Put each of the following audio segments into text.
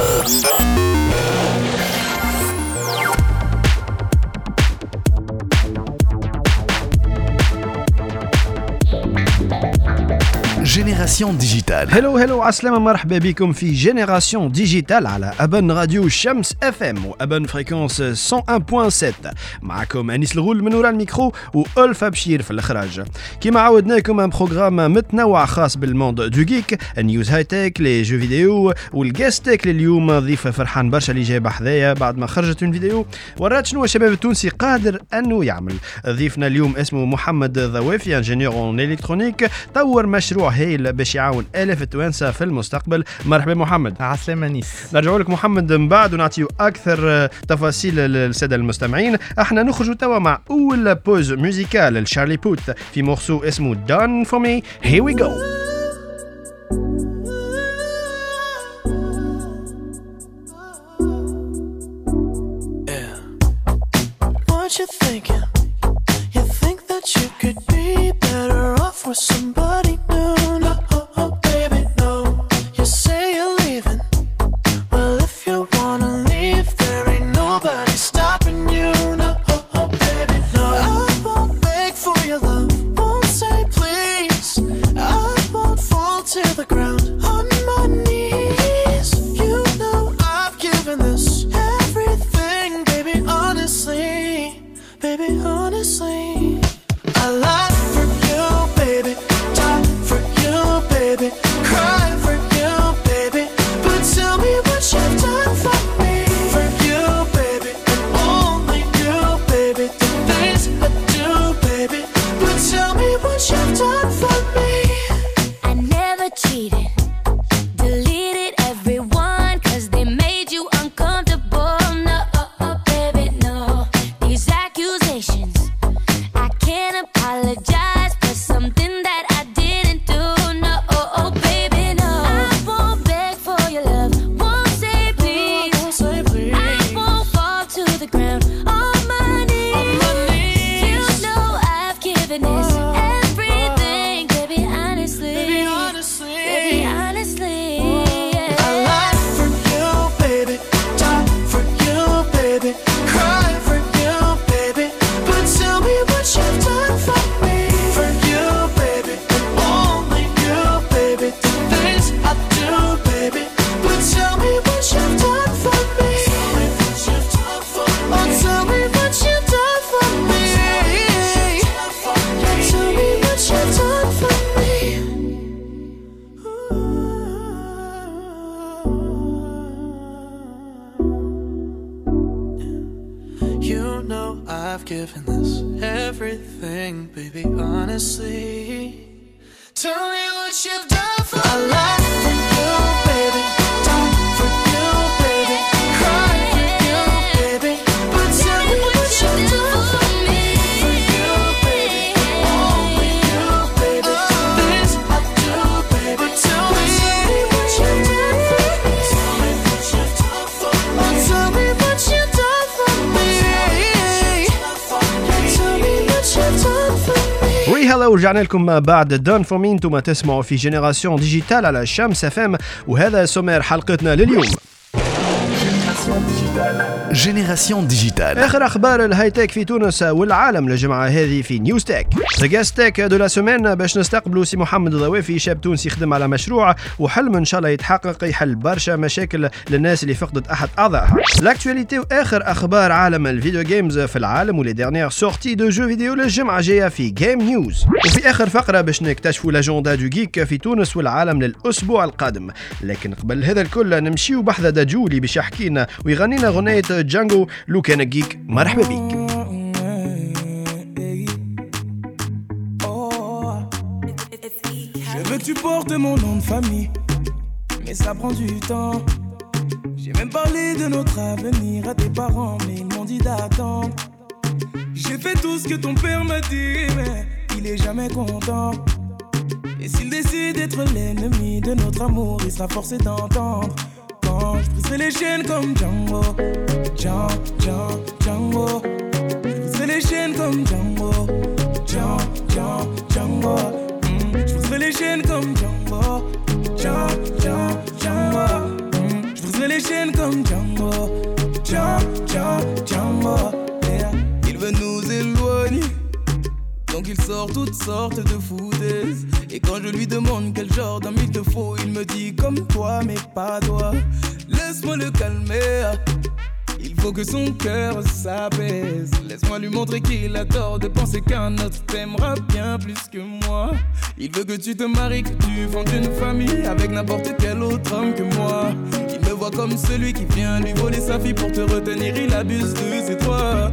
Thank you. جينيراسيون ديجيتال هلو هلو عسلامة مرحبا بكم في جينيراسيون ديجيتال على أبن راديو شمس اف ام وأبن فريكونس 101.7 معكم أنيس الغول من وراء الميكرو وألفا بشير في الإخراج كيما عودناكم ان بروغرام متنوع خاص بالموند دو جيك النيوز هاي تك لي جو فيديو والجاستيك لليوم ضيف فرحان برشا اللي جايب حذايا بعد ما خرجت من فيديو ورات شنو الشباب التونسي قادر أنه يعمل ضيفنا اليوم اسمه محمد ضوافي ingénieur en électronique طور مشروع هايل باش يعاون آلاف التوانسة في المستقبل. مرحبا محمد. عسلامة أنيس. نرجعوا لك محمد من بعد ونعطيو أكثر تفاصيل للسادة المستمعين. إحنا نخرجوا توا مع أول pause musicale لشارلي بوت في morceau اسمه Done for Me here we go What you thinking? You think that you could be better off with somebody You know I've given this everything, baby, honestly. Tell me what you've done for I lie هلا ورجعنا لكم بعد Done for Me أنتم تسمعوا في Génération Digitale على شمس FM وهذا سمير حلقتنا لليوم. Génération Digitale آخر أخبار ال high-tech في تونس والعالم الجمعه هذه في News Tech the tech de la semaine باش نستقبلوا سي محمد ضوافي شاب تونسي يخدم على مشروع وحلم إن شاء الله يتحقق يحل برشا مشاكل للناس اللي فقدت أحد اعضائها l'actualité واخر أخبار عالم ال video games في العالم و les dernières sorties de jeux vidéo للجمعة جاية في Game News وفي آخر فقرة باش نكتشفوا l'agenda du geek في تونس والعالم للأسبوع القادم. لكن قبل هذا الكل نمشيو بحذا دجولي باش يحكي لنا ويغني لنا غنية جانجو لو كان جيك مرحبا بيك Je veux que tu portes mon nom de famille, mais ça prend du temps. J'ai même parlé de notre avenir à tes parents, mais ils m'ont dit d'attendre. J'ai fait tout ce que ton père m'a dit, mais il est jamais content. Et s'il décide d'être l'ennemi de notre amour, il sera forcé d'entendre. C'est les chaînes comme Django. Django, Django, Django. C'est les chaînes comme Django. Django, Django, Django. Mmh. Je briserai les chaînes comme Django. Django, Django, Django. Mmh. Je briserai les chaînes comme Django. Django, Django, Django. Yeah. Il veut nous éloigner. Donc il sort toutes sortes de foutaises. Et quand je lui demande quel genre d'homme il te faut, il me dit comme toi, mais pas toi. Laisse-moi le calmer. Il faut que son cœur s'apaise. Laisse-moi lui montrer qu'il a tort de penser qu'un autre t'aimera bien plus que moi. Il veut que tu te maries, que tu fondes une famille avec n'importe quel autre homme que moi. Il me voit comme celui qui vient lui voler sa fille pour te retenir. Il abuse de ses droits.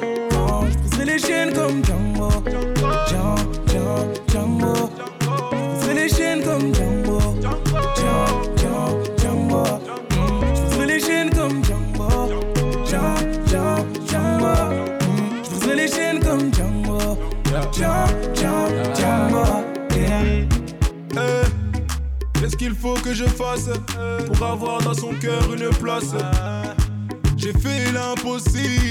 Briserai les chaînes comme Django, Django, Django, les chaînes comme Django, Django, Django. Je les chaînes comme Django, Django, Django. Je les chaînes comme Django, Django, Django. Yeah. Eh, Qu'est-ce qu'il faut que je fasse pour avoir dans son cœur une place? J'ai fait l'impossible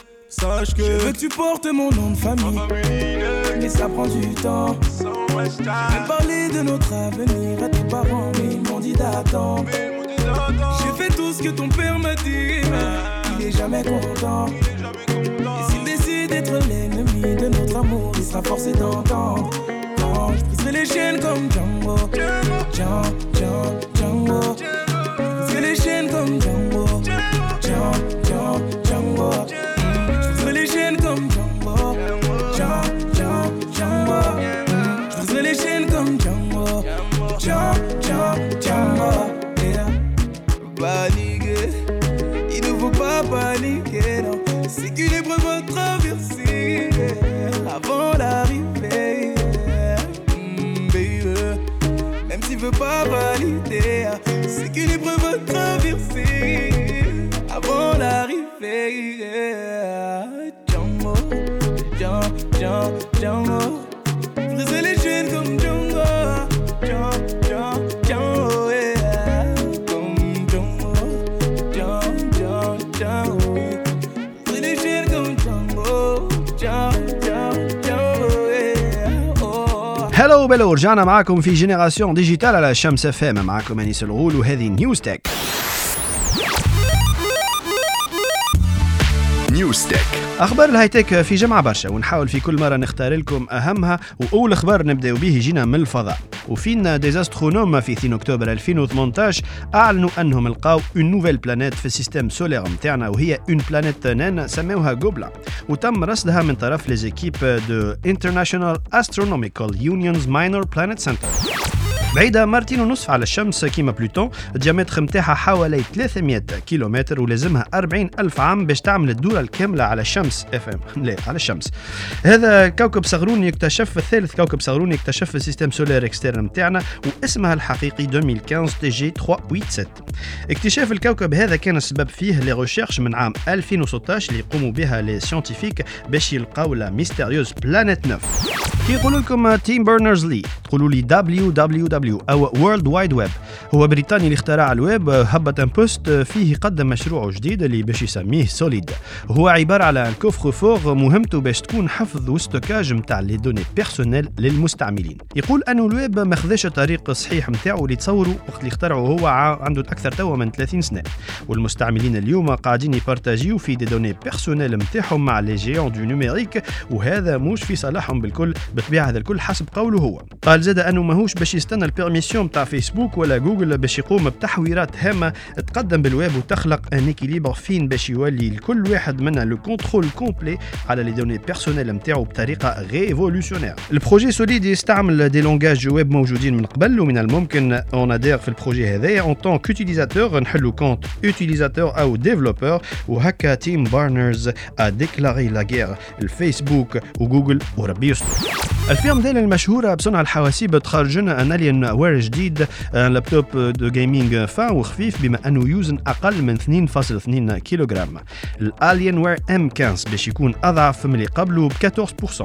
Sache que. Je veux que tu portes mon nom de famille, mais ça prend du temps. Même parler de notre avenir à tes parents, mais ils m'ont dit d'attendre. J'ai fait tout ce que ton père m'a dit, mais il est jamais content. Et s'il décide d'être l'ennemi de notre amour, il sera forcé d'entendre. Je briserai les chaînes comme Django, Django, Django, Django. Anthony. هلو بلو رجعنا معاكم في Génération Digitale على شمس FM. معاكم أنيس الغول وهذه News Tech. News Tech. أخبار ال high-tech في جمعة برشا ونحاول في كل مرة نختار لكم أهمها وأول خبر نبداو به يجينا من الفضاء. وفينا des astronomes في 2 أكتوبر 2018 أعلنوا أنهم لقاو une nouvelle planète في ال système solaire نتاعنا وهي une planète naine سموها Goblin. وتم رصدها من طرف les équipes de International Astronomical Union's Minor Planet Center بعيدة مرتين ونصف على الشمس كيما بلوتون ال diamètre متاعها حوالي 300 كيلومتر ولازمها 40 ألف عام باش تعمل الدورة الكاملة على الشمس FM لا على الشمس. هذا كوكب صغروني يكتشف الثالث كوكب صغروني يكتشف في ال système solaire externe متاعنا واسمها الحقيقي 2015 TG 387 اكتشاف الكوكب هذا كان السبب فيه les recherches من عام 2016 اللي يقوموا بها les scientifiques باش يلقاو la mystérieuse planète 9 كي يقولوا لكم تيم بيرنرز لي تقولوا لي WW أو World Wide Web هو بريطاني اللي اخترع ال web un post فيه قدم مشروعه جديد اللي باش يسميه Solid هو عبارة على un coffre-fort مهمته باش تكون حفظ و stockage نتاع les données personnelles للمستعملين. يقول أنه الويب ما خذاش الطريق الصحيح نتاعو اللي تصوروا وقت اللي اخترعه هو عنده أكثر توا من 30 سنة. والمستعملين اليوم قاعدين يبارتاجيو في des données personnelles نتاعهم مع les géants du numérique وهذا موش في صالحهم بالكل بالطبيعه هذا الكل حسب قوله هو. قال زاد أنه ماهوش باش يستنى ال permission تاع فيسبوك ولا جوجل باش يقوم بتحويرات هامة تقدم بالويب وتخلق un équilibre فين باش يولي لكل واحد منا le contrôle complet على les données personnelles نتاعو بطريقة révolutionnaire ال projet Solid يستعمل des langages web موجودين من قبل ومن الممكن on adhère في ال projet هذايا. en tant qu'utilisateur نحلو compte utilisateur أو développeur وهكا تيم بارنرز a déclaré la guerre الفيسبوك وجوجل وربي يستر ال firme ديل المشهورة بصنع الحواسيب تخرج لنا un Alienware جديد un laptop de gaming fin وخفيف بما أنه يوزن أقل من 2.2 كيلوغرام. ال Alienware m 15 باش يكون أضعف من اللي قبله ب 14%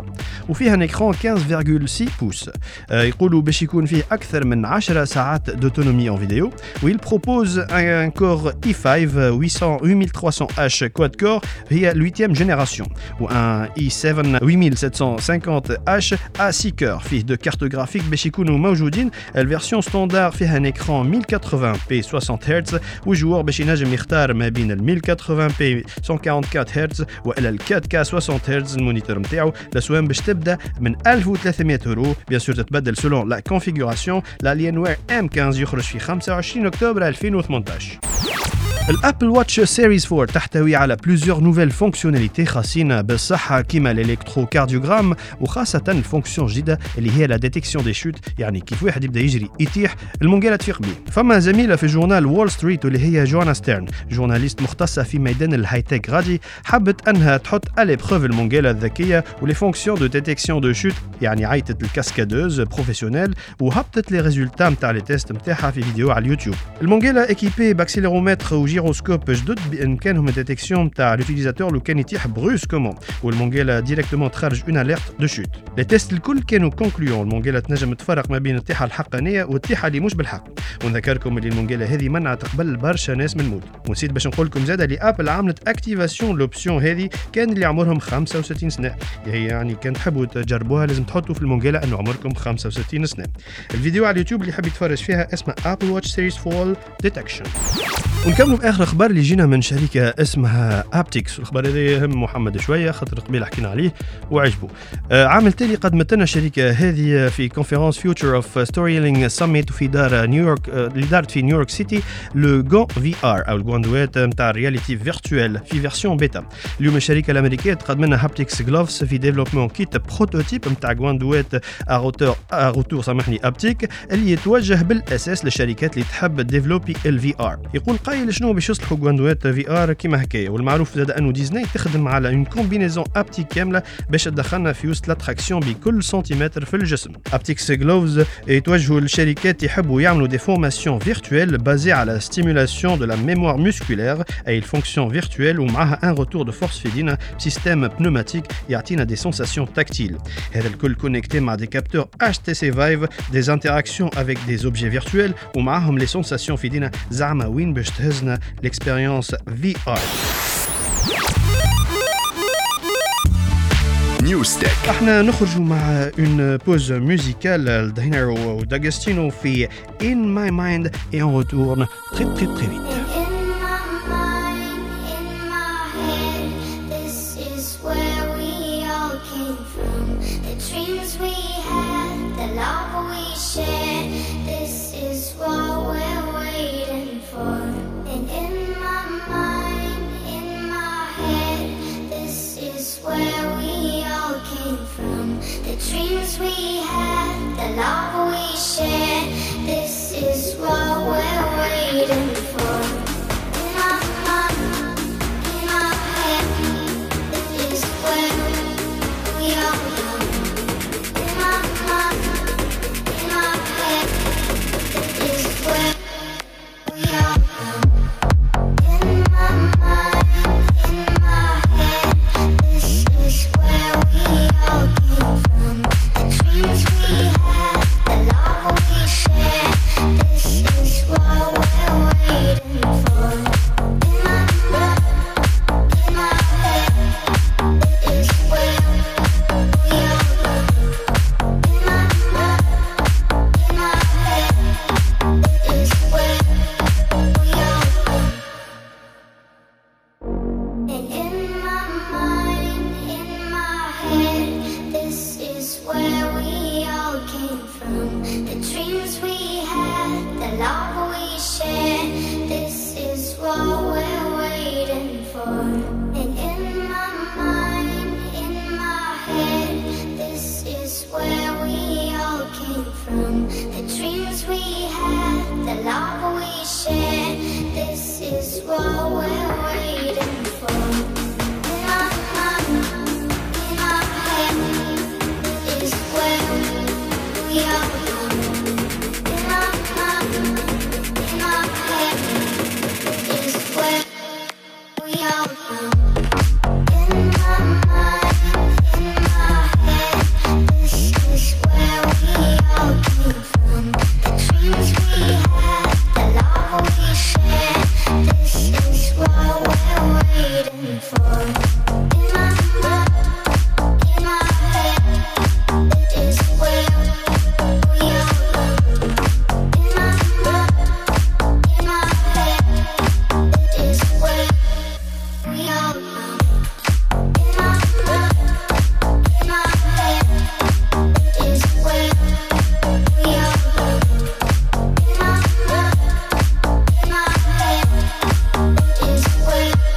وفيها un écran 15.6 pouces يقولوا باش يكون فيه أكثر من 10 ساعات d'autonomie en vidéo و il propose un Core i 5 8300H quad core. هي 8 génération و un i 7 8750H à 6 cœurs. فيه deux cartes graphiques باش يكونوا موجودين. ال version standard فيها un écran 1080p 60 هرتز وال joueur باش ينجم يختار ما بين ال 1080p 144 هرتز والى ال 4K 60 هرتز ال moniteur نتاعو الاسوام باش تبدا من 1300 اورو bien sûr تتبدل selon la configuration ال Alienware m 15 يخرج في 25 اكتوبر 2018 ال Apple Watch Series 4 تحتوي على plusieurs nouvelles fonctionnalités خاصين بالصحة كيما ال électrocardiogramme وخاصة ال fonction جديدة اللي هي la détection des chutes يعني كيف واحد يبدأ يجري يطيح المونجالة تفيق بيه. فما زميلة في جورنال وول ستريت واللي هي جوانا ستيرن journaliste مختصة في ميدان ال high-tech غادي حبت أنها تحط à l'épreuve المونجالة الذكية و les fonctions de détection de chute يعني عيطت ال cascadeuse professionnelle وهبطت les résultats نتاع les tests نتاعها في فيديو على اليوتيوب. المونجالة équipée ب accéléromètre gyroscope جدد بامكانهم ال détection تاع l'utilisateur لو كان يطيح brusquement والمونجيلا directement تخرج une alerte de chute les tests الكل كانوا concluants المونجيلا تنجم تفرق ما بين الطيحه الحقانيه والطيحه اللي مش بالحق ونذكركم اللي المونجيلا هذه منعت قبل برشا ناس من الموت ونسيت باش نقول لكم زاد اللي ابل عملت activation l'option هذه كان اللي عمرهم 65 سنه هي يعني كان تحبوا تجربوها لازم تحطوا في المونجيلا انه عمركم 65 سنه الفيديو على اليوتيوب اللي حاب يتفرج فيها اسمه Apple Watch Series Fall Detection ونكملوا باخر أخبار اللي جينا من شركة اسمها HaptX الاخبار هذا يهم محمد شوية خاطر قبيل حكينا عليه وعجبه آه عام تالي قدمت لنا الشركة هذه في conférence Future of Storytelling سميت في دار نيويورك آه اللي دارت في نيويورك سيتي le gant VR أو الجواندوات نتاع ال réalité virtuelle في version bêta اليوم الشركة الأمريكية تقدم لنا HaptX Gloves في développement kit prototype نتاع جواندوات à retour à retour سامحني haptique اللي يتوجه بالأساس للشركات اللي تحب développer ال VR يقول قايل شنو باش يصلحوا جواندوات VR كيما هكايا والمعروف زاد أنه ديزني تخدم على une combinaison haptique كاملة باش تدخلنا في وسط l'attraction بكل سنتيمتر في الجسم. HaptX Gloves يتوجهوا للشركات يحبوا يعملوا des formations virtuelles basées على stimulation de la mémoire musculaire أي ال fonction virtuelle ومعها un retour de force في ايدينا ب système pneumatique يعطينا des sensations tactiles هذا الكل connecté مع des capteurs HTC Vive des interactions avec des objets virtuels ومعاهم les sensations في ايدينا زعما وين باش تهزنا؟ l'expérience VR. نيوز تك احنا نخرج مع اون بوز ميوزيكال داينارو وداغستينو في In My Mind et on retourne très très très vite. From. The dreams we had, the love we shared, this is what we're waiting for.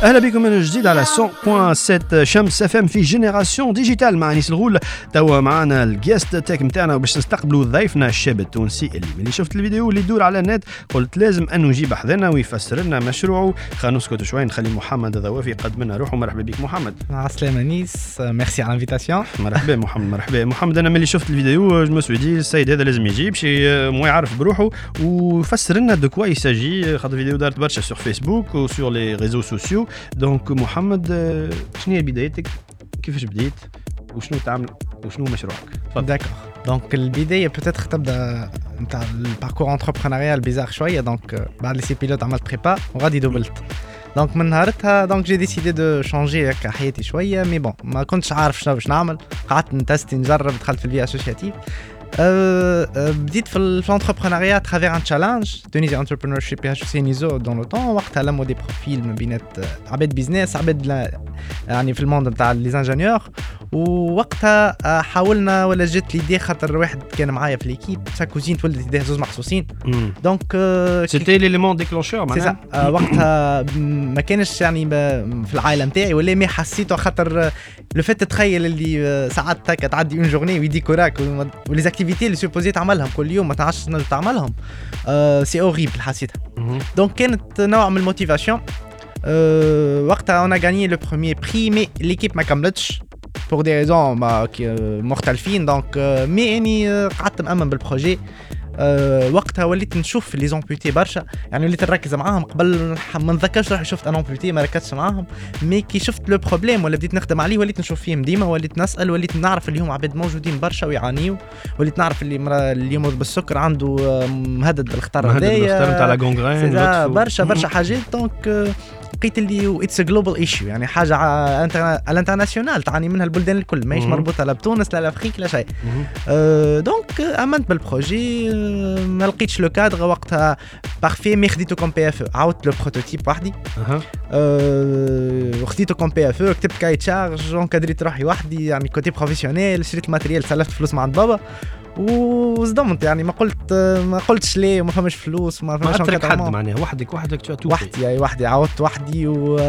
أهلا بكم من جديد على 100.7 شمس اف ام في Génération Digitale مع انيس الغول. توا معنا ال Guest Tech نتاعنا باش نستقبلوا ضيفنا الشاب التونسي اللي ملي شفت الفيديو اللي يدور على النت قلت لازم أنه نجيب حذنا ويفسر لنا مشروعه. خلينا نسكت شوي نخلي محمد الضوافي يقدم لنا روحه. مرحبا بك محمد. عسلامة أنيس, euh, merci à l'invitation. مرحبا محمد مرحبا. محمد أنا ملي شفت الفيديو je me suis dit السيد هذا لازم يجي باش مو يعرف بروحه وفسر لنا de quoi il s'agit خاطر الفيديو دارت برشا sur Facebook و sur les réseaux sociaux دونك محمد آه، شنو هي بدايتك كيفاش بديت وشنو تعمل وشنو مشروعك D'accord. Donc البداية peut-être تبدا نتاع الباركور انتربرونيال بيزار شوية دونك euh, بعد لي سي بيلوت عملت بريبا وغادي دوبلت دونك من نهارتها دونك جي ديسيدي دو شونجي هكا حياتي شوية مي بون ما كنتش عارف شنو باش نعمل قعدت نتستي نجرب دخلت في البيئة اسوسياتيف أه أه بديت في الانتربرونيا ترافير ان تشالنج تونيزي انتربرونور شيب بي اتش سي نيزو دون لو طون وقتها لموا دي بروفيل من بينات آه، عباد business عباد لا- يعني في ال monde نتاع les ingénieurs ووقتها آه، حاولنا ولا جات l'idée خاطر واحد كان معايا في l'équipe sa cousine تولدت يديه زوز محصوصين donc آه، c'était l'élément déclencheur ça معناها آه، وقتها ما كانش يعني في العائلة نتاعي ولا ما حسيته خاطر le fait تتخيل اللي آه، ساعات هكا تعدي une journée ويديك وراك و les activités اللي supposé تعملهم كل يوم ما تعرفش تعملهم. آه، c'est horrible حسيتها. donc كانت نوع من ال motivation وقتها on a gagné le premier prix mais l'équipe ما كملتش. pour des raisons مختلفين donc mais اني قعدت مأمن بال projet أه وقتها وليت نشوف les amputés برشا. يعني وليت نركز معاهم قبل ما نتذكرش روحي شفت un amputé ما ركزتش معاهم. mais كي شفت le problème ولا بديت نخدم عليه وليت نشوف فيهم ديما وليت نسأل وليت نعرف اللي هم عباد موجودين برشا ويعانيو. وليت نعرف اللي مرا اللي يمرض بالسكر عنده آه، مهدد بالخطر هذايا اختار نتاع لا برشا برشا حاجات. donc لقيت اللي it's global issue يعني حاجة ع- انتر- ال international تعاني منها البلدان الكل ماهيش. مربوطة لا بتونس لا l'Afrique لا شيء. أه donc آه، آمنت بال projet أه ما لقيتش le cadre وقتها parfait mais خديته comme PFE عاودت le prototype وحدي. أه خديته comme PFE كتبت cahier de charge انكادريت روحي وحدي يعني côté professionnel شريت ال matériel سلفت فلوس مع عند بابا وصدمت يعني ما قلت ما قلتش ليه وما فماش فلوس ما ما فماش اترك حد. معناها وحدك وحدك تو وحدي أي وحدي عاودت وحدي و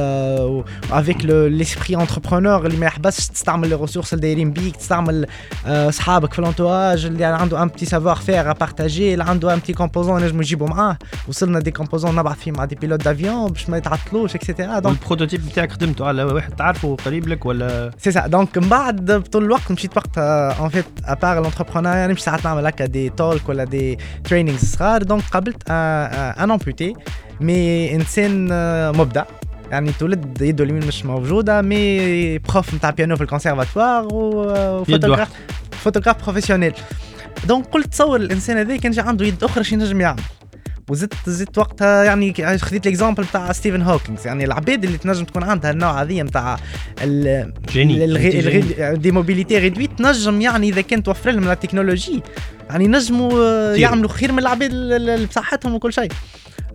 افيك ليسبري انتربرونور اللي ما يحبسش تستعمل لي ريسورس اللي دايرين بيك تستعمل آه، اصحابك في الانتواج اللي عنده ان بتي سافوار فير بارتاجي اللي عنده ان بتي كومبوزون نجموا يجيبوا معاه. وصلنا دي كومبوزون نبعث فيه مع دي بيلوت دافيون باش ما يتعطلوش اكسيتيرا دونك والبروتوتيب بتاعك خدمته على واحد تعرفه قريب لك ولا؟ c'est ça donc من بعد بطول الوقت مشيت وقتها en fait à part l'entrepreneur يعني مش ساعات نعمل هكا des talks ولا des trainings صغار. donc قابلت un amputé mais انسان مبدع. يعني تولد يده اليمين مش موجودة mais prof نتاع بيانو في ال conservatoire و photographe photographe professionnel donc قلت تصور الإنسان هذا كان جا عنده يد أخرى شي نجم يعمل. وزدت زدت وقتها يعني خديت ال exemple بتاع ستيفن هوكينغز يعني العباد اللي تنجم تكون عندها النوع هذه نتاع الغي- de mobilité réduite تنجم يعني إذا كنت توفر لهم la technologie يعني نجموا. يعملوا خير من العباد بصحتهم وكل شيء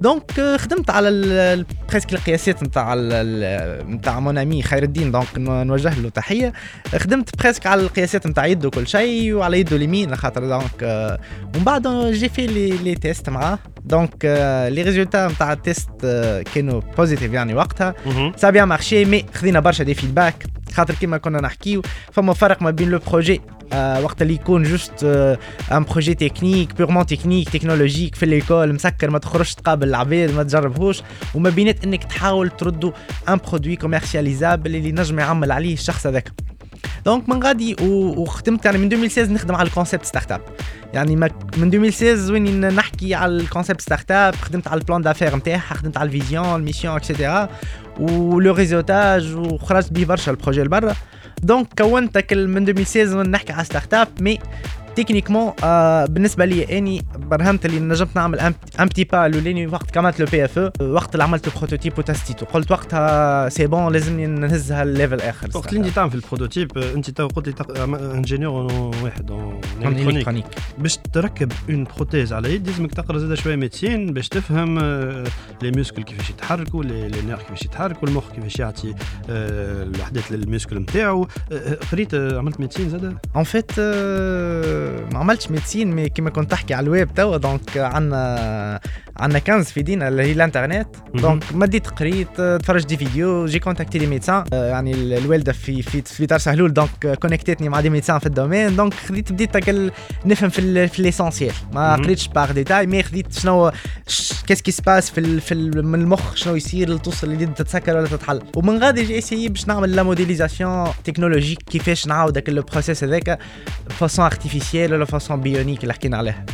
donc آه، خدمت على presque القياسات نتاع نتاع mon ami خير الدين. donc نوجه له تحية. خدمت presque على القياسات نتاع يده وكل شيء وعلى يده اليمين. خاطر donc آه، ومن بعد j'ai fait les les tests معاه. donc les résultats نتاع ال test آه، كانوا positifs يعني وقتها. ça a bien marché mais خذينا برشا des feedbacks خاطر كيما كنا نحكيو فما فرق ما بين le projet آه وقت اللي يكون juste آه un projet technique purement technique technologique في l'école مسكر ما تخرجش تقابل العباد ما تجربهوش. وما بينات إنك تحاول تردوا un produit commercialisable اللي نجم يعمل عليه الشخص هذاك. donc من غادي وخدمت يعني من 2016 نخدم على ال concept startup. يعني من 2016 وين نحكي على ال concept startup خدمت على ال plan d'affaires نتاعها خدمت على ال vision ال mission et cetera و le réseautage وخرجت به برشا ال projet لبرا. donc كونت من 2016 وين نحكي على startup mais techniquement آه بالنسبة لي اني برهنت اللي نجمت نعمل un petit pas الاولاني وقت كملت le PFE أو وقت اللي عملت ال prototype وتستيتو. قلت وقتها c'est bon لازمني نهزها ال level آخر وقت اللي انت تعمل في ال prototype آه، أنت تو قلت لي آه، ingénieur واحد électronique باش تركب une prothèse على يد لازمك تقرأ زاد شوية médecine باش تفهم آه، les muscles كيفاش يتحركوا les nerfs كيفاش يتحركوا المخ كيفاش يعطي آه، الاحداث لل muscle نتاعو. آه، قريت آه، عملت médecine زاد en fait ما عملتش médecine mais كيما كنت تحكي على الويب توا. donc عندنا عندنا 15 في دينا اللي هي الانترنت. donc مديت قريت آه، تفرجت des vidéos j'ai contacté des médecins آه، يعني ال- الوالدة في في في دار سهلول donc كونكتتني مع des médecins في ال domaine. donc خديت بديت نفهم في في l'essentiel ما. قريتش par détail mais خديت شنو qu'est-ce qui se passe في في من المخ؟ شنو يصير؟ توصل اللي تتسكر ولا تتحل. ومن غادي j'ai essayé باش نعمل la modélisation technologique كيفاش نعاود هكا le process هذاك façon artificielle ولا façon bionique اللي حكينا عليها.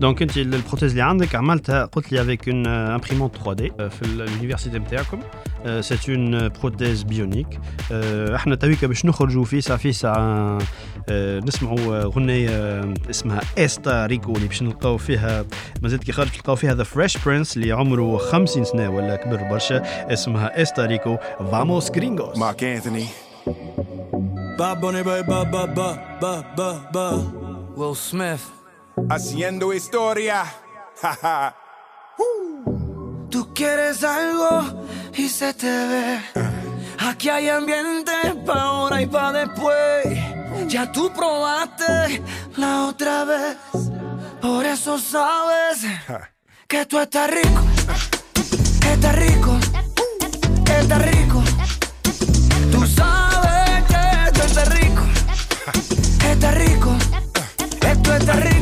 donc انت ال prothèse اللي عندك عملتها قلت لي avec une imprimante 3D في ال université نتاعكم c'est une prothèse bionique إحنا تويكا باش نخرجوا في ساعه في ساعه آه، نسمعوا آه، غنية آه، اسمها está rico اللي باش نلقاو فيها مازالت كي خرج تلقاو فيها ذا فريش برنس اللي عمره 50 سنه ولا كبر برشا اسمها استا ريكو فاموس جرينجوس Mark Anthony. Bad Bunny, baby, ba, ba, ba, ba, ba, ba. Will Smith. Haciendo historia. Haha. Tú quieres algo y se te ve. Aquí hay ambiente pa' ahora y pa' después. Ya tú probaste la otra vez. Por eso sabes que tú estás rico. Estás rico. Estás rico. Tú sabes que tú estás rico. Estás rico. Esto está rico.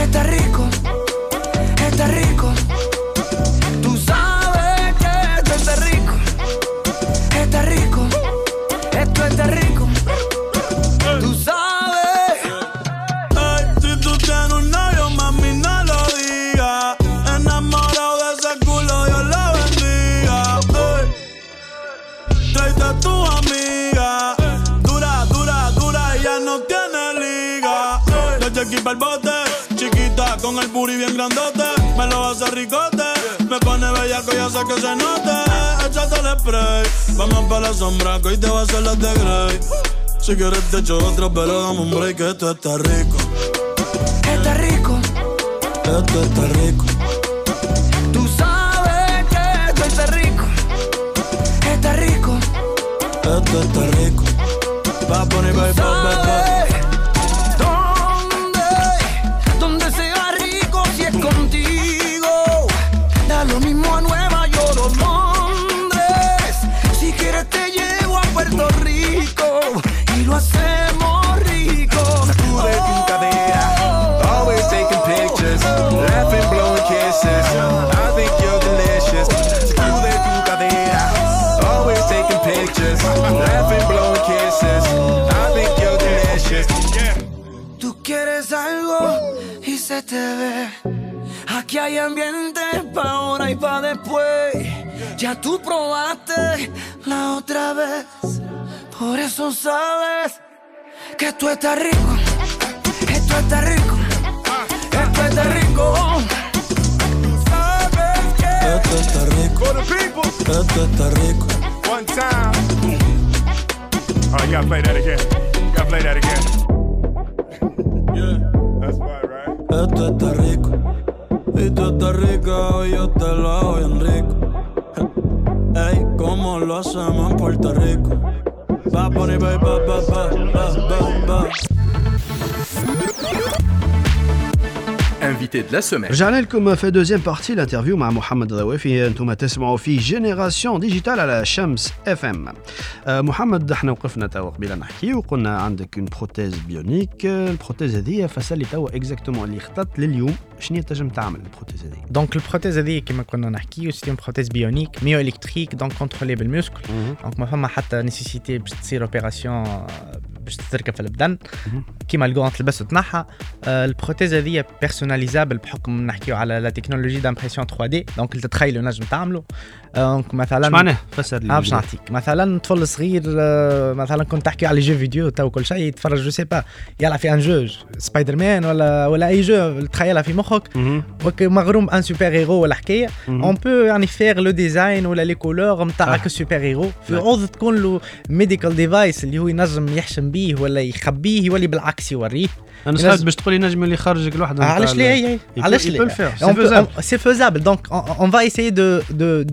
está rico, está rico. Booty bien grandote. Me lo hace ricote, me pone bellaco, ya sé que se note. Échate el spray, vamos para la sombra, que hoy te va a hacer las de Grey. Si quieres te echo otra, pero dame un break, que esto está rico. Está rico, Esto está rico. tú sabes que esto está rico, está rico. Esto está rico. Va a poner, hay ambiente pa' ahora y pa' después. Ya tú probaste la otra vez. Por eso sabes que tú estás rico. Esto Esto está rico, esto está rico. sabes que Esto está rico, esto está rico. One time. Oh, you gotta play that again. You gotta play that again. yeah, that's fine, right? Esto está rico. Y tú estás rica, yo te lo hago bien rico. Ey, como lo hacemos en Puerto Rico. Va, bunny, ba, ba, ba, ba, ba, ba, ba. Invité de la semaine. رجعنا لكم في deuxième partie ال interview مع محمد ضوافي أنتم تسمعوا في Génération Digitale على شمس اف ام محمد إحنا وقفنا توا قبيله نحكي وقلنا عندك une prothèse bionique ال prothèse هذه فسالي توا exactement اللي اخترت لليوم شنو تنجم تعمل ال prothèse هذه donc ال prothèse هذه كما كنا نحكيو c'était une prothèse bionique myoélectrique donc contrôlée بال muscle donc ما فما حتى nécessité باش تصير opération باش تركب في البدن. كيما الجون تلبس وتنحى. آه، ال prothèse هذه personnalisable بحكم نحكيو على la technologie d'impression 3D donc تتخيلوا نجم تعملو آه، donc مثلا إيش معناه فسر لي آه باش نعطيك. مثلا طفل صغير آه، مثلا كنت تحكي على jeu vidéo تو كل شيء يتفرج je sais pas يلعب في un jeu سبايدر مان ولا ولا اي jeu تخيلها في مخك. مغروم un super héros ولا حكاية. un peu يعني faire le design ولا les couleurs نتاع آه. super héros في. عوض تكون له medical device اللي هو ينجم يحشم بيه ولا يخبيه يولي بالعكس يوريه. أنا سمعت باش تقول لي نجم اللي يخرجك لوحده آه، علاش ليه؟ هي علاش faisable. donc on, on va essayer de de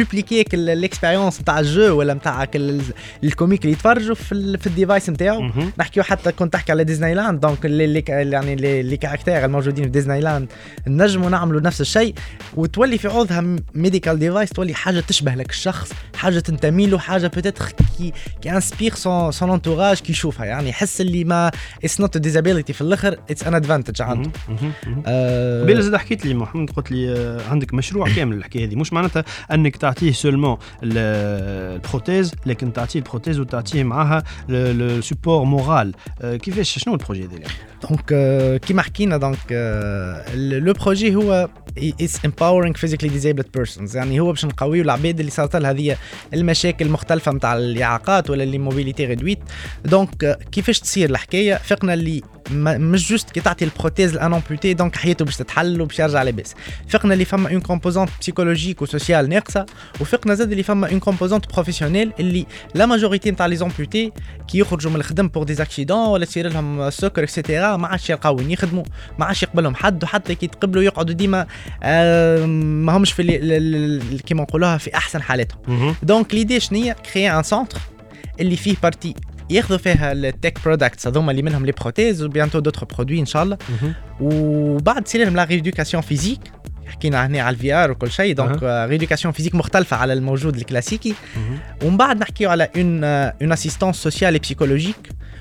dupliquer que l'expérience نتاع ال jeu ولا نتاع ال- ال comic اللي يتفرجوا في في ال device نتاعو. نحكيو حتى كنت تحكي على ديزني لاند donc يعني اللي caractères الموجودين في ديزني لاند نجموا نعملوا نفس الشيء وتولي في عوضها medical device تولي حاجة تشبه لك الشخص حاجة تنتمي له حاجة peut-être qui qui inspire son son entourage كي يشوفها يعني يحس اللي ما it's not disability في الآخر it's an advantage عنده. آه، قبيله زاد حكيت لي محمد قلت لي آه، عندك مشروع كامل الحكاية هذه. مش معناتها أنك تعطيه seulement ال prothèse لكن تعطيه ال prothèse وتعطيه معاها ال support moral كيفاش شنو ال projet هذا donc آه، كيما حكينا donc آه، le projet هو is empowering physically disabled persons. يعني هو باش نقويو العباد اللي صارت لها هذه المشاكل المختلفه نتاع الإعاقات ولا اللي mobilité réduite donc آه، كيفاش تصير الحكاية؟ فقنا اللي مش juste كي تعطي ال prothèse ل un amputé donc حياته باش تتحل وباش يرجع لاباس. فقنا اللي فما une composante psychologique و sociale ناقصة وفقنا زاد اللي فما une composante professionnelle اللي la majorité نتاع les amputés كي يخرجوا من الخدم pour des accidents ولا تصير لهم سكر etcetera ما عادش يلقاو وين يخدموا. ما عادش يقبلهم حد وحتى كي يتقبلوا يقعدوا ديما آه، ما همش في كيما نقولوها في أحسن حالاتهم. donc l'idée شنية؟ créer un centre اللي فيه partie ياخذوا فيها ال tech products هذوما اللي منهم les prothèses و bientôt d'autres produits ان شاء الله وبعد تصير لهم la rééducation physique حكينا هنا على ال VR وكل شيء donc rééducation physique مختلفة على الموجود الكلاسيكي. ومن بعد نحكيو على une une assistance sociale psychologique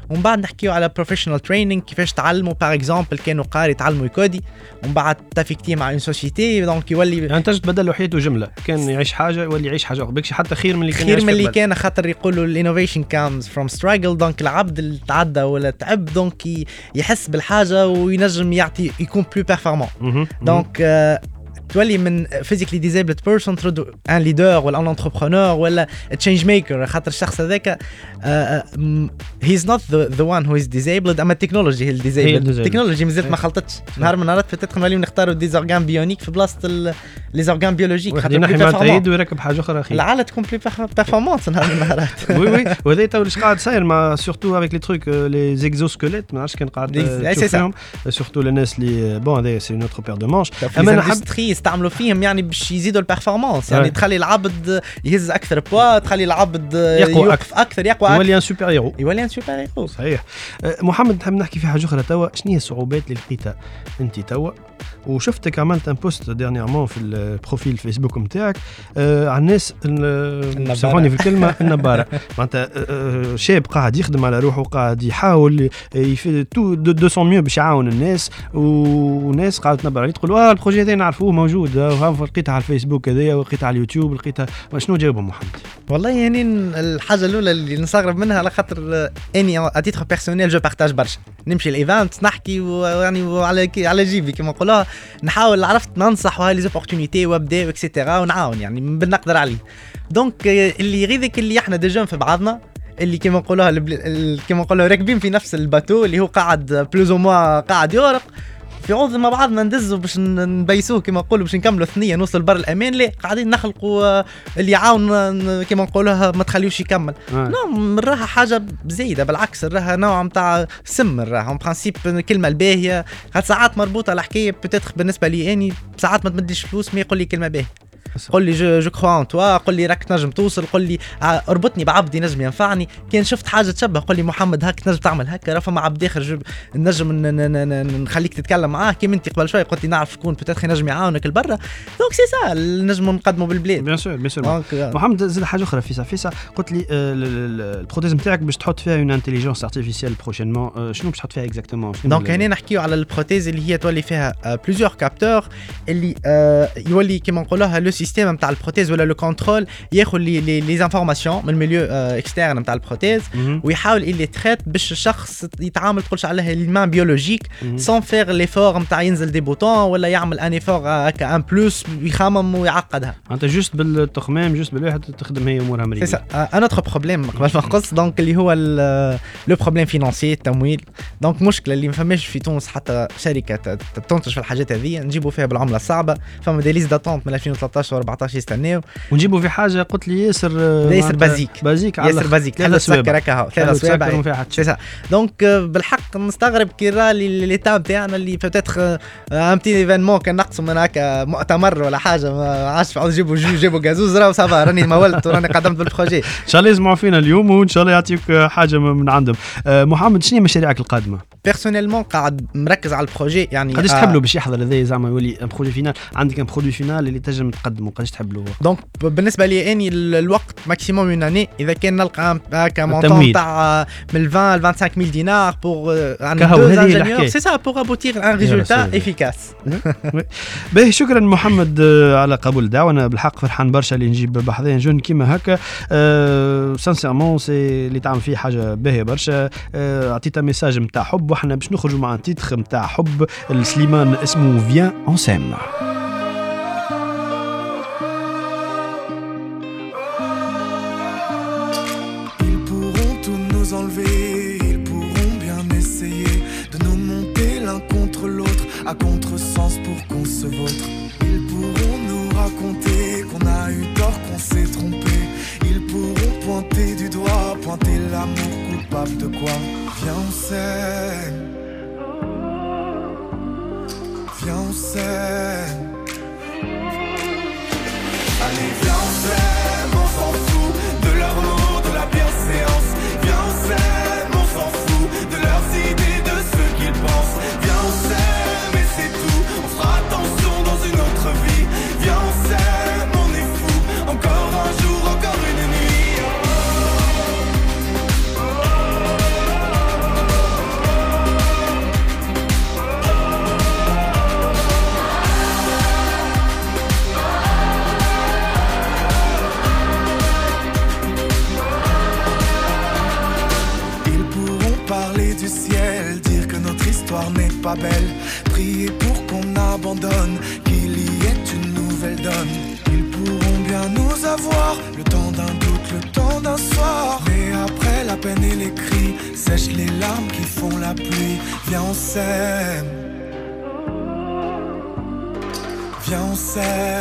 ومن بعد نحكيو على professional training كيفاش تعلموا؟ par exemple كانوا قاري يتعلموا يكودي. ومن بعد t'affecter مع une société donc يولي يعني تنجم تبدل حياته جمله كان يعيش حاجة يولي يعيش حاجة أخرى. حتى خير من اللي كان خير من اللي. كان خاطر يقولوا ال innovation comes from struggle donc العبد اللي تعدى ولا تعب دونك يحس بالحاجة وينجم يعطي يكون بلو بيرفورمون. دونك تولي من فيزيكلي ديزيبلد بيرسون تردو ان ليدر ولا ان انتربرونور ولا تشينج ميكر خاطر الشخص هذاك هيز نوت ذا وان هو از ديزيبلد أما التكنولوجي هي الديزيبلد disabled. التكنولوجي مازالت ما خلطتش. نهار من النهارات فتات نوليو نختاروا دي زورغان بيونيك في بلاصة لي زورغان بيولوجيك خاطر plus مع. تعيد ويركب حاجة أخرى أخي العالة تكون بلو بيرفورمانس نهار من النهارات وي oui. وهذا تو اللي قاعد صاير مع surtout avec les trucs les exosquelettes ما نعرفش كان قاعد Des- آه،. فيهم. surtout الناس اللي bon هذا c'est une autre paire de manches أما أنا حب ال industry يستعملوا فيهم يعني باش يزيدوا ال performance يعني. تخلي العبد يهز أكثر بوا تخلي العبد يقوى يوقف أكثر. يقوى أكثر يولي ان سوبر هيرو يولي un super héros صحيح. أه، محمد نحب نحكي في حاجة أخرى توا. شنو هي الصعوبات اللي لقيتها أنت توا. وشفتك عملت un post dernièrement في ال profil الفيسبوك نتاعك أه على الناس ال- سامحوني في الكلمة النباره معناتها أه، أه، شاب قاعد يخدم على روحه قاعد يحاول يفي tout de de son mieux باش يعاون الناس وناس قاعدة تنبر عليه تقول آه ال projet هذا نعرفوه موجود آه، لقيتها على الفيسبوك هذايا ولقيتها على اليوتيوب لقيتها شنو جاوبهم محمد؟ والله يعني الحاجة الأولى اللي نستغرب منها على خاطر آه، أني اتيتر بيرسونيل جو بارتاج برشا. نمشي ال event نحكي ويعني وعلى على جيبي كما نقولوها نحاول عرفت ننصح وهاي les opportunités وابدا et cetera ونعاون يعني بنقدر عليه. donc اللي يغيظك اللي إحنا des gens في بعضنا اللي كيما نقولوها كيما نقولوا راكبين في نفس ال bateau اللي هو قاعد plus قاعد يغرق في عوض ما بعضنا ندزوا باش نبيسوه كما نقولوا باش نكملوا ثنيه نوصل بر الامان لا قاعدين نخلقوا آه، اللي يعاون ن- كما نقولوها ما تخليوش يكمل. آه. نو راها حاجة زايدة بالعكس راها نوع نتاع سم راها. en principe الكلمة الباهية ساعات مربوطة الحكاية peut-être بالنسبة لي أني ساعات ما تمديش فلوس ما يقول لي كلمة باهية. قول لي je, je crois en توا قول لي راك تنجم توصل قول لي آه، اربطني بعبد ينجم ينفعني. كان شفت حاجة تشبه قول لي محمد هاك تنجم تعمل هكا. راه فما عبد آخر نجم نخليك تتكلم معاه. كيما انت قبل شوي قلت لي نعرف شكون peut-être ينجم يعاونك لبرا. donc c'est ça نجموا نقدموا بالبلاد. bien sûr bien sûr آه، محمد زاد حاجة أخرى vis-à-vis قلت لي آه، ال- ال- ال- ال prothèse نتاعك باش تحط فيها une intelligence artificielle prochainement شنو باش تحط فيها exactement donc هنا نحكيو على ال prothèse اللي هي تولي فيها بليزيور كابتور اللي آه، يولي كيما نقولوها لو سيستيم نتاع البروتيز ولا لو كونترول ياخذ لي لي لي زانفورماسيون من الميليو اكسترن نتاع البروتيز ويحاول اللي تخيط باش الشخص يتعامل تقولش عليها ليمان بيولوجيك سون فيغ ليفور نتاع ينزل دي بوتون ولا يعمل ان ايفور هكا ان بلوس يخمم ويعقدها. انت جوست بالتخمام جوست بالواحد تخدم هي أمورها مريضة. ان اوتر بروبليم قبل ما نقص دونك اللي هو لو بروبليم فينانسي التمويل. donc مشكلة اللي ما فماش في تونس حتى شركة تنتج في الحاجات هذه نجيبوا فيها بالعملة الصعبة. فما des listes d'attente من 2013 و14 يستناو ونجيبوا في حاجة قلت لي ياسر آه، ياسر basique. basique ياسر. basique. ثلاث. تسكر هكا ثلاث ça donc آه، بالحق نستغرب كي رالي ليتا نتاعنا اللي peut-être un petit événement كان نقصوا من هكا مؤتمر ولا حاجة. ما عادش jus يجيبوا gazouz. راهو ça va راني ما ولت وراني قدمت بال projet. إن شاء الله يسمعوا فينا اليوم وإن شاء الله يعطيك آه، حاجة من عندهم. محمد شنو هي مشاريعك القادمة؟ personnellement قاعد مركز على ال projet. يعني قداش تحب له باش يحضر؟ هذا زعما يولي un produit final عندك un produit final اللي تنجم قداش تحب له donc بالنسبة لي إني ال- الوقت maximum un an إني إذا كان نلقى هكا montant. تاع من 20 ل 25 ميل دينار pour un. c'est ça pour aboutir un résultat. efficace باهي شكرا محمد آه، على قبول الدعوه أنا بالحق فرحان برشا اللي نجيب بحذايا. جون كيما هكا سانسيرمون سي اللي تعمل فيه حاجة باهية برشا. أه عطيتها ميساج نتاع حب وحنا باش نخرجوا مع تيتخ نتاع حب. السليمان اسمه فيان اون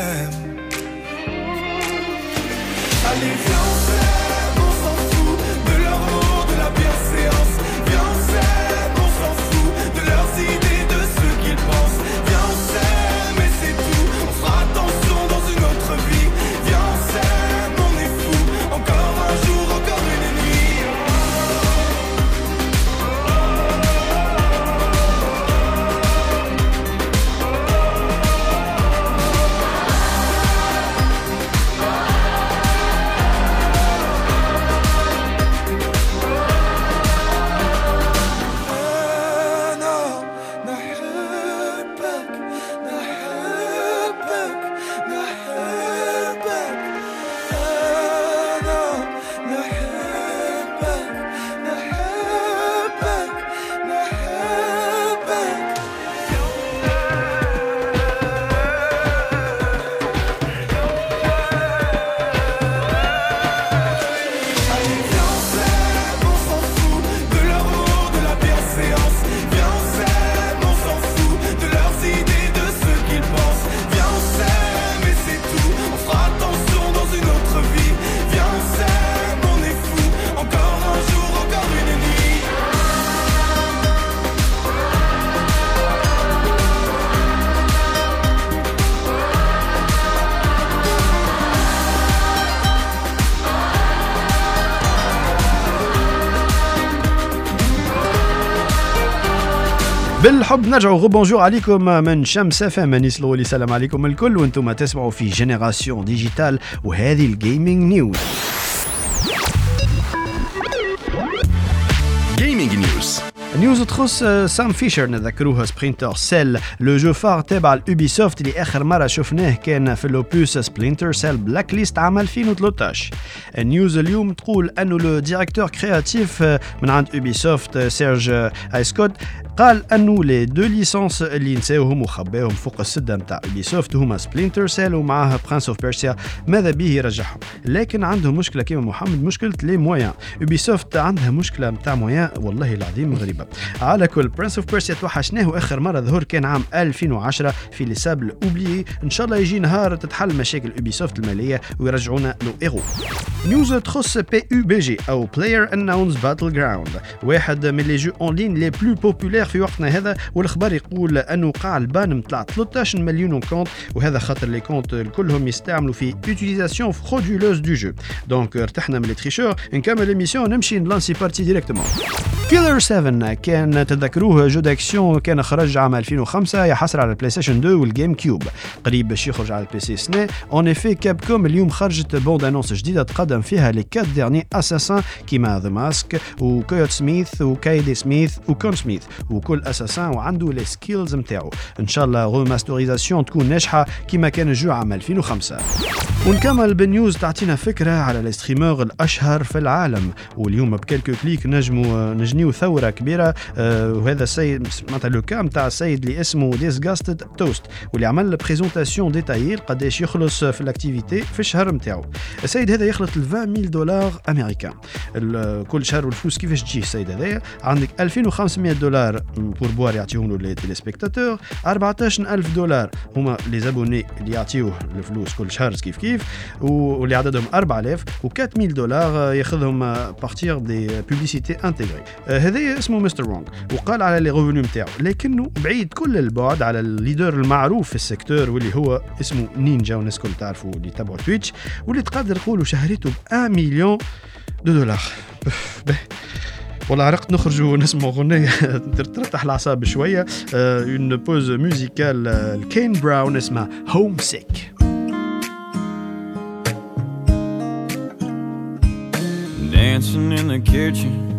time. I leave your friend. بالحب نرجعوا rebonjour عليكم من شمس اف ام انيس الاولي سلام عليكم الكل وأنتم تسمعوا في جينيراسيون ديجيتال وهذه ال gaming news gaming news news تخص سام فيشر نذكروها Splinter Cell le jeu phare تابع ل Ubisoft اللي اخر مره شفناه كان في ال opus Splinter Cell Blacklist عام 2013 ال news اليوم تقول انه le directeur créatif من عند Ubisoft Serge Hascoët قال انه les deux licences اللي نساوهم وخباهم فوق السده نتاع Ubisoft هما Splinter Cell ومعاها Prince of Persia ماذا به يرجعهم لكن عندهم مشكلة كيما محمد؟ مشكلة les moyens Ubisoft عندها مشكلة نتاع moyens والله العظيم على كل Prince of Persia توحشناه آخر مرة ظهر كان عام 2010 في Les Sables Oubliés إن شاء الله يجي نهار تتحل مشاكل Ubisoft المالية ويرجعونا le héros news تخص بي يو بي جي أو PlayerUnknown's Battlegrounds واحد من les jeux en ligne les plus populaires في وقتنا هذا والأخبار يقول انه قاع بان مطلع 13 مليون comptes وهذا خاطر les comptes كلهم يستعملوا في utilisation frauduleuse du jeu donc ارتحنا من les tricheurs نكمل l'émission نمشي نلانسي partie directement Killer 7 كان تذكروه jeu d'action كان خرج عام 2005 يحصل على ال PlayStation 2 وال GameCube قريب باش يخرج على البي سي سنة. اون افي كاب كوم اليوم خرجت بوند انونس جديدة تقدم فيها لي كات ديرني اساسان كيما ذا ماسك وكويوت سميث وكايدي سميث وكون سميث وكل اساسان وعنده لي سكيلز نتاعو إن شاء الله روماستوريزاسيون تكون ناجحة كيما كان الجو عام 2005 ونكمل بالنيوز تعطينا فكرة على الستريمر الأشهر في العالم. واليوم بكلكو كليك نجموا نجنيو ثورة كبيرة. آه وهذا السيد معناتها لو كام تاع السيد اللي اسمه ديسغاستد توست واللي عمل présentation détaillée قداش يخلص في ال activité في الشهر نتاعو السيد هذا يخلط 20000 دولار امريكان كل شهر والفلوس كيفاش تجي السيد هذايا عندك 2500 دولار pourboire يعطيهم له les téléspectateurs 14000 دولار هما les abonnés اللي يعطيوه الفلوس كل شهر كيف كيف واللي عددهم 4000 و 4000 دولار ياخذهم partir des publicités intégrées هذايا اسمه مستر رونغ وقال على les revenus نتاعو لكنه بعيد كل البعد على ال leader المعروف في ال secteur واللي هو اسمه نينجا والناس الكل تعرفوا اللي تبعوا Twitch واللي تقدر تقولوا شهريته ب 1 مليون de دولار والله عرقت نخرجوا ونسمعوا غنية ترتاح الأعصاب شوية. une pause musicale Kane Brown اسمها Homesick Dancing in the kitchen,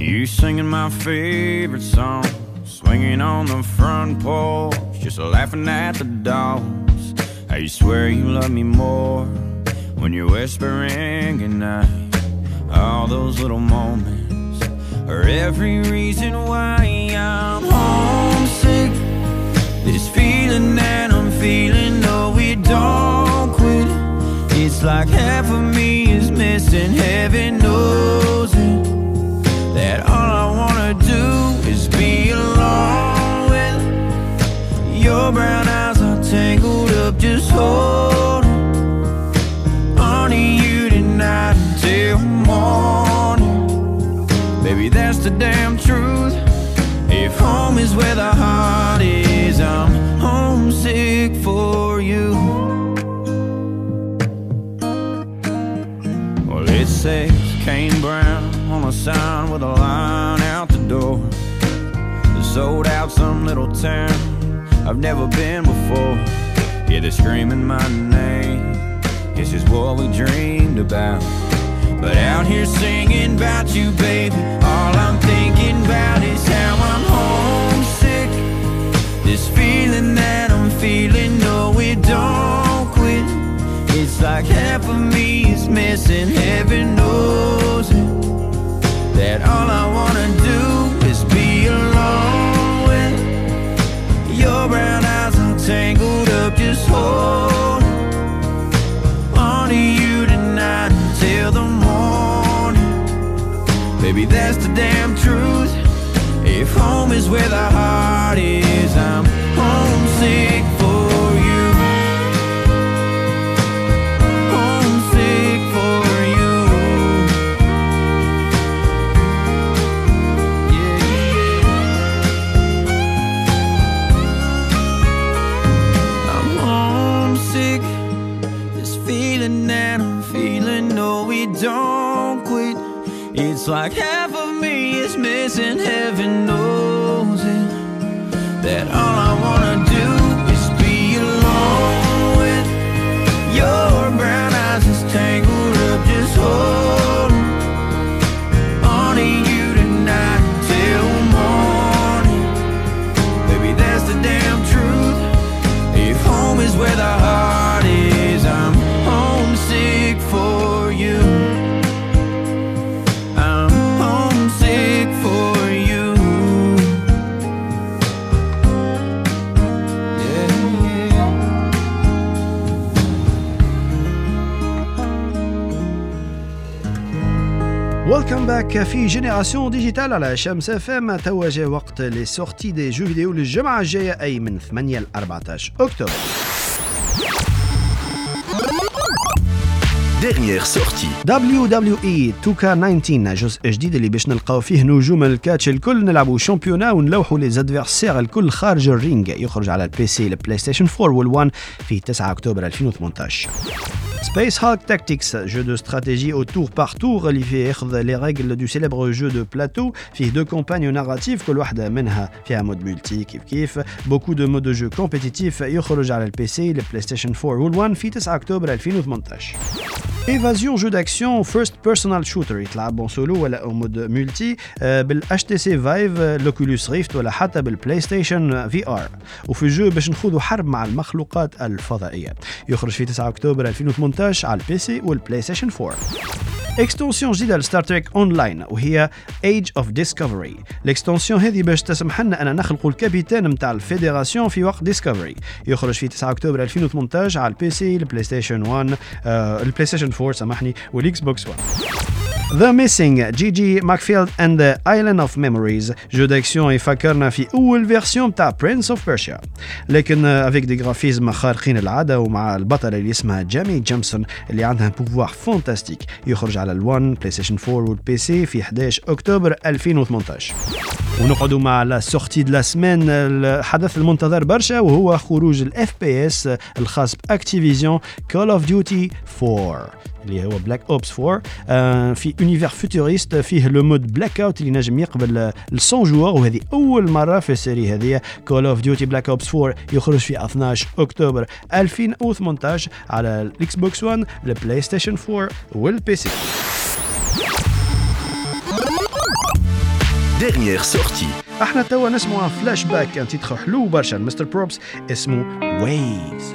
you singing my favorite song. Swinging on the front porch, just laughing at the dogs. I swear you love me more when you're whispering goodnight. All those little moments are every reason why I'm homesick. This feeling that I'm feeling, no, we don't quit. It's like half of me is missing, heaven knows on you tonight until morning. Baby, that's the damn truth. If home is where the heart is, I'm homesick for you. Well, it says Kane Brown on a sign with a line out the door. Sold out some little town I've never been before. Yeah, they're screaming my name. This is what we dreamed about. But out here singing about you, baby, all I'm thinking about is how I'm homesick. This feeling that I'm feeling, no, it don't quit. It's like half of me is missing, heaven knows it. That all I wanna do is be alone with your brown tangled up, just hold on to you tonight until the morning. Baby, that's the damn truth. If home is where the heart Génération Digitale على شمس اف ام تواجه وقت les sorties des jeux vidéo للجمعه الجايه اي من 8 ل 14 اكتوبر Dernière sortie. WWE 2K19 جزء جديد اللي باش نلقاو فيه نجوم ال catch الكل نلعبوا championnat ونلوحوا les adversaires الكل خارج ال ring يخرج على ال PC ال PlayStation 4 وال1 في 9 اكتوبر 2018 Space Hulk Tactics jeu de stratégie au tour par tour اللي فيه ياخذ les règles du célèbre jeu de plateau فيه deux campagnes narratives كل واحدة منها فيها mode multi كيف كيف beaucoup de modes de jeu compétitifs يخرج على ال PC ال PlayStation 4 وال1 في 9 اكتوبر 2018 Evasion jeu d'action first person shooter يتلعب bon solo ولا أو mode multi بال HTC Vive l'Oculus Rift ولا حتى بال PlayStation VR وفي ال jeu باش نخوضوا حرب مع المخلوقات الفضائيه يخرج في 9 اكتوبر 2018 على ال PC وال PlayStation 4 extension جديده ل Star Trek Online وهي Age of Discovery ال extension هذه باش تسمح لنا ان نخلقوا ال capitaine نتاع ال Fédération في وقت Discovery يخرج في 9 اكتوبر 2018 على ال PC ال PlayStation 1 آه ال PlayStation 4 سامحني وال Xbox 1 The Missing J.J. Macfield and the Island of Memories. jeu d'action يفكرنا في اول version تاع Prince of Persia لكن avec des graphismes خارقين العاده ومع البطله اللي اسمها جامي جيمسون اللي عندها pouvoirs fantastiques يخرج على ال1 PlayStation 4 وال PC في 11 أكتوبر 2018 ونقعدوا مع la sortie de la semaine الحدث المنتظر برشا وهو خروج ال FPS الخاص ب Activision Call of Duty 4 اللي هو Black Ops 4 آه في univers futuriste فيه le mode Blackout اللي نجم يقبل ال 100 joueurs وهذه أول مرة في ال série هذه. Call of Duty Black Ops 4 يخرج في 12 أكتوبر 2018 على ال Xbox 1 ال PlayStation 4 وال PC Dernière sortie. إحنا توا نسمعوا flashback un titre حلو برشا Mr. Probz اسمه Waves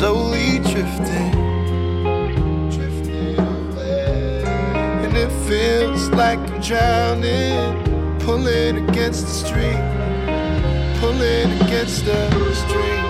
Slowly drifting, drifting away, and it feels like I'm drowning, pulling against the stream, pulling against the stream.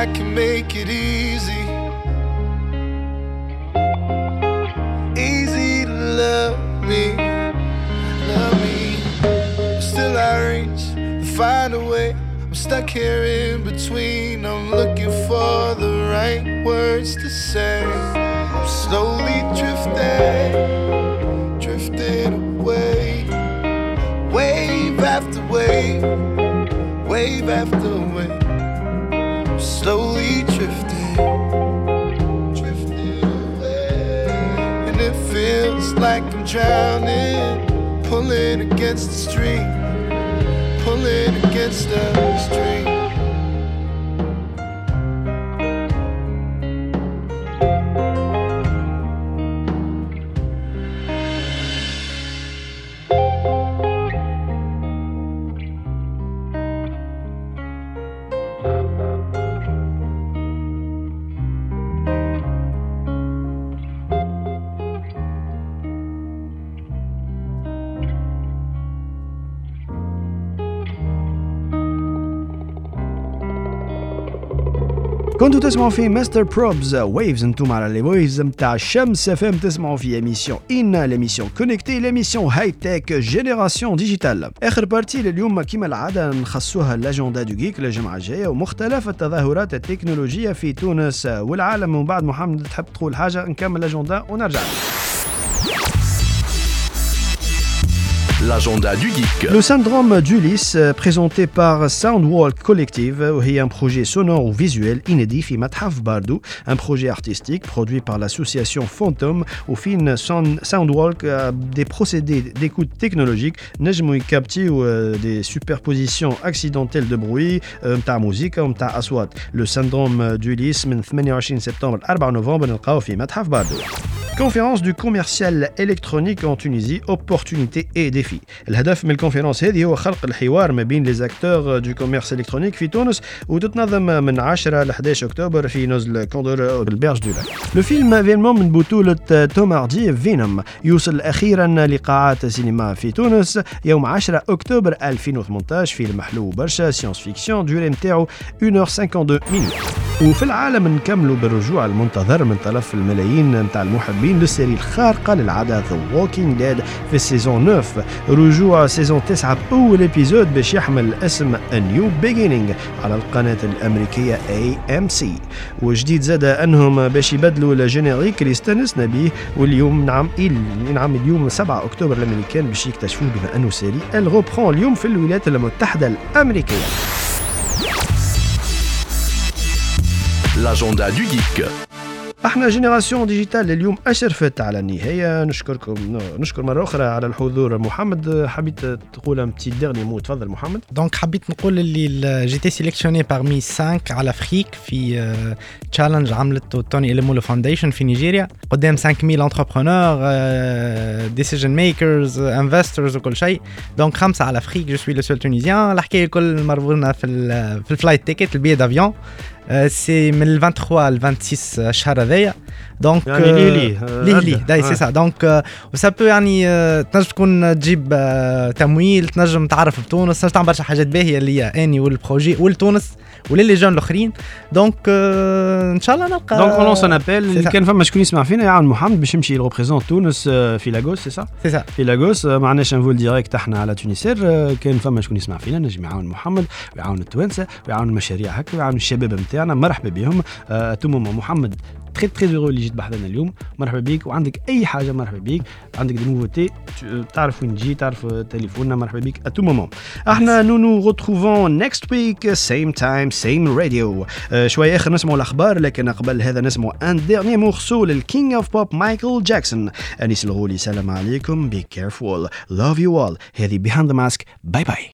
I can make it easy. Easy to love me, love me. Still, I reach to find a way. I'm stuck here in between. I'm looking for the right words to say. I'm slowly drifting, drifting away. Wave after wave, wave after wave slowly drifting, drifting away. And it feels like I'm drowning, pulling against the stream, pulling against the stream. كنتوا تسمعوا في Mr. Probz Waves أنتم على les waves نتاع شمس FM تسمعوا في émission ان l'émission connectée l'émission high-tech Génération Digitale اخر partie لليوم كما العاده نخصوها l'agenda du geek الجمعه الجايه ومختلف التظاهرات التكنولوجيه في تونس والعالم ومن بعد محمد تحب تقول حاجة نكمل l'agenda ونرجع L'agenda du geek. Le syndrome d'Ulysse, euh, présenté par Soundwalk Collective, est un projet sonore ou visuel inédit في متحف باردو, un projet artistique produit par l'association Phantom au fin Soundwalk a des procédés d'écoute technologique نجموا يكابتيو des superpositions accidentelles de bruit نتاع موسيقى ونتاع اصوات. Le syndrome d'Ulysse من 28 سبتمبر 4 نوفمبر نلقاو في متحف باردو. Conférence du commercial électronique en Tunisie, opportunités et défis. الهدف من الكونفرنس هذه هو خلق الحوار ما بين لي زاكتور دو كوميرس إلكترونيك في تونس وتتنظم من 10 ل 11 أكتوبر في نزل كوندور بال Berges du Lac. le film Venom من بطولة توم هاردي Venom يوصل أخيرا لقاعات السينما في تونس يوم 10 أكتوبر 2018 فيلم حلو برشا science-fiction durée نتاعو 1h52 minutes. وفي العالم نكملوا بالرجوع المنتظر من طرف الملايين نتاع المحبين لل série الخارقة للعادة The Walking Dead في ال saison 9 رجوع saison 9 بأول épisode باش يحمل اسم New Beginning على القناة الأمريكية AMC وجديد زاد أنهم باش يبدلوا ال générique اللي استانسنا به واليوم نعم نعم اليوم 7 أكتوبر الأمريكان باش يكتشفوه بما أنه série Elle اليوم في الولايات المتحدة الأمريكية. L'agenda du geek. إحنا Génération Digitale اليوم اشرفت على النهاية. نشكركم نشكر مرة أخرى على الحضور محمد. حبيت تقول un petit dernier mot تفضل محمد. donc حبيت نقول اللي j'étais sélectionné parmi 5 على Afrique في challenge عملته Tony Elumelu Foundation في نيجيريا قدام 5000 entrepreneurs decision makers investors وكل شيء. donc خمسة على Afrique je suis le seul Tunisien الحكاية الكل مربوطة في ال flight ticket ال billet d'avion c'est من ال 23 ل 26 الشهر هذايا donc يعني les les les les dates c'est ça donc وسابو يعني تنجم تكون تجيب تمويل تنجم تعرف بتونس تنجم تعمل برشا حاجات باهيه اللي هي اني وال projet ولتونس ول les jeunes الاخرين. donc ان شاء الله نلقى donc on lance un appel كان فما شكون يسمع فينا يعاون محمد باش يمشي ي représente تونس في لاغوس سي سا سي سا في لاغوس ما عندناش un vol direct إحنا على Tunisair كان فما شكون يسمع فينا نجم يعاون محمد ويعاون التوانسة ويعاون المشاريع هكا ويعاون الشباب نتاعنا مرحبا بهم. ton mot محمد. très très heureux اللي جيت بحذنا اليوم مرحبا بك وعندك اي حاجة مرحبا بك عندك des nouveautés تعرف وين تجي تعرف تليفوننا مرحبا بك à tout moment إحنا nous nous retrouvons next week same time same radio شوية اخر نسمعوا الاخبار لكن قبل هذا نسمعوا un dernier morceau لل King of Pop مايكل جاكسون انيس الغولي سلام عليكم be careful love you all هذه Behind Mask bye bye